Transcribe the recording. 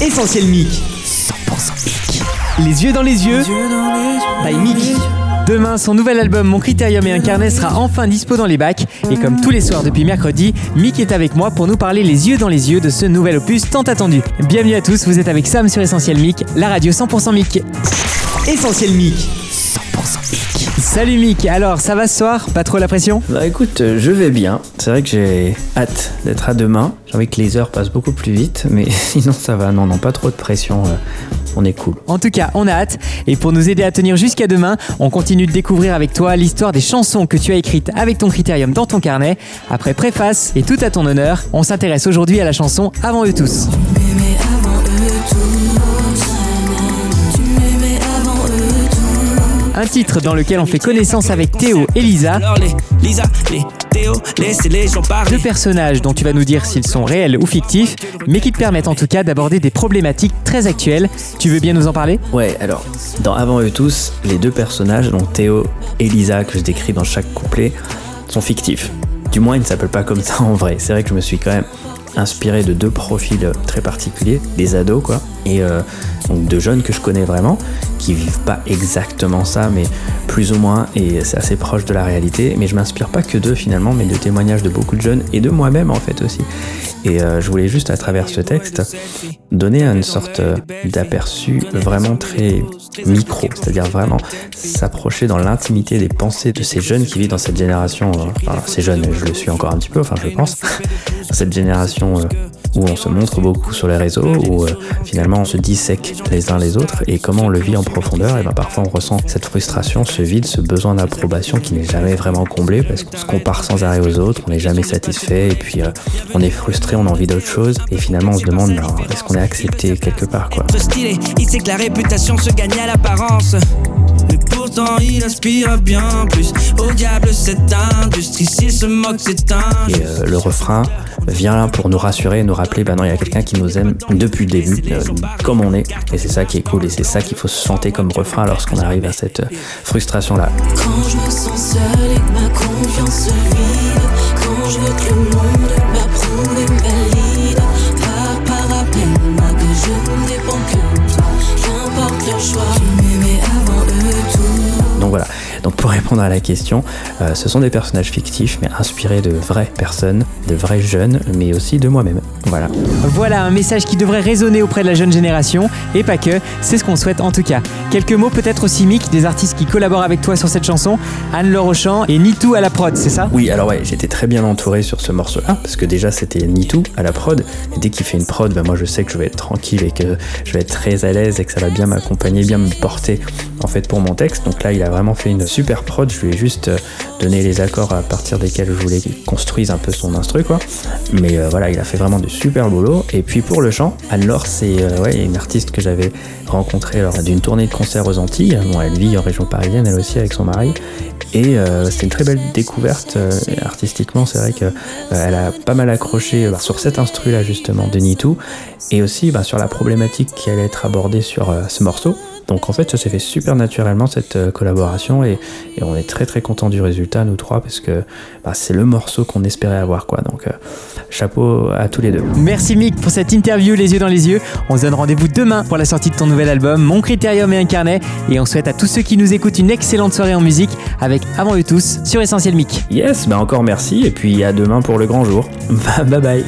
Essentiel Mic. 100% Mic. Les yeux dans les yeux. By Mic. Demain, son nouvel album Mon Critérium et un carnet sera enfin dispo dans les bacs. Et comme tous les soirs depuis mercredi, Mick est avec moi pour nous parler les yeux dans les yeux de ce nouvel opus tant attendu. Bienvenue à tous, vous êtes avec Sam sur Essentiel Mic, la radio 100% Mic. Essentiel Mic. 100% Mic. Salut Mick, alors ça va ce soir? Pas trop la pression? Bah écoute, euh, je vais bien. C'est vrai que j'ai hâte d'être à demain. J'ai envie que les heures passent beaucoup plus vite, mais sinon ça va. Non, non, pas trop de pression. euh, On est cool. En tout cas, on a hâte. Et pour nous aider à tenir jusqu'à demain, on continue de découvrir avec toi l'histoire des chansons que tu as écrites avec ton critérium dans ton carnet. Après préface et tout à ton honneur, on s'intéresse aujourd'hui à la chanson Avant eux tous. Un titre dans lequel on fait connaissance avec Théo et Lisa, deux personnages dont tu vas nous dire s'ils sont réels ou fictifs, mais qui te permettent en tout cas d'aborder des problématiques très actuelles. Tu veux bien nous en parler? Ouais, alors, dans Avant eux tous, les deux personnages, donc Théo et Lisa, que je décris dans chaque couplet, sont fictifs. Du moins, ils ne s'appellent pas comme ça en vrai. C'est vrai que je me suis quand même inspiré de deux profils très particuliers, des ados quoi, et euh, donc de jeunes que je connais vraiment, qui vivent pas exactement ça, mais plus ou moins, et c'est assez proche de la réalité. Mais je m'inspire pas que d'eux finalement, mais de témoignages de beaucoup de jeunes et de moi-même en fait aussi. Et euh, je voulais juste à travers ce texte donner une sorte euh, d'aperçu vraiment très micro, c'est-à-dire vraiment s'approcher dans l'intimité des pensées de ces jeunes qui vivent dans cette génération, enfin ces jeunes, je le suis encore un petit peu, enfin je pense, cette génération où on se montre beaucoup sur les réseaux, où finalement on se dissèque les uns les autres, et comment on le vit en profondeur, et ben parfois on ressent cette frustration, ce vide, ce besoin d'approbation qui n'est jamais vraiment comblé, parce qu'on se compare sans arrêt aux autres, on n'est jamais satisfait, et puis euh, on est frustré, on a envie d'autre chose, et finalement on se demande, ben, est-ce qu'on est accepté quelque part, quoi. Stylé, il sait que la réputation se gagne à l'apparence. Mais pourtant il aspire bien plus. Au diable cette industrie, s'il se moque c'est un. Et euh, le refrain vient là pour nous rassurer, nous rappeler, ben non, il y a quelqu'un qui nous aime depuis le début, euh, comme on est. Et c'est ça qui est cool, et c'est ça qu'il faut se chanter comme refrain lorsqu'on arrive à cette euh, frustration-là. Quand je me sens seule et que ma confiance. Quand je veux que le monde Donc pour répondre à la question, euh, ce sont des personnages fictifs, mais inspirés de vraies personnes, de vrais jeunes, mais aussi de moi-même. Voilà. Voilà un message qui devrait résonner auprès de la jeune génération, et pas que, c'est ce qu'on souhaite en tout cas. Quelques mots peut-être aussi Mick, des artistes qui collaborent avec toi sur cette chanson, Anne-Laure Auchan et Nitou à la prod, c'est ça? Oui, alors ouais, j'étais très bien entouré sur ce morceau-là, parce que déjà c'était Nitou à la prod, et dès qu'il fait une prod, ben moi je sais que je vais être tranquille et que je vais être très à l'aise et que ça va bien m'accompagner, bien me porter en fait pour mon texte. Donc là, il a vraiment fait une super prod, je lui ai juste euh, donné les accords à partir desquels je voulais qu'il construise un peu son instru, quoi. Mais euh, voilà, il a fait vraiment de super boulot. Et puis pour le chant, Anne-Laure, c'est euh, ouais, une artiste que j'avais rencontrée lors d'une tournée de concert aux Antilles. Bon, elle vit en région parisienne, elle aussi, avec son mari. Et euh, c'était une très belle découverte artistiquement. C'est vrai qu'elle elle a pas mal accroché euh, sur cet instru là justement de Nitou et aussi bah, sur la problématique qui allait être abordée sur ce morceau. Donc en fait ça s'est fait super naturellement cette euh, collaboration et, et on est très très content du résultat nous trois parce que bah, c'est le morceau qu'on espérait avoir quoi. Donc euh, chapeau à tous les deux. Merci Mick pour cette interview les yeux dans les yeux. On se donne rendez-vous demain pour la sortie de ton nouvel album, Mon Critérium et un carnet. Et on souhaite à tous ceux qui nous écoutent une excellente soirée en musique avec Avant eux tous sur Essentiel Mick. Yes, bah encore merci et puis à demain pour le grand jour. bye bye.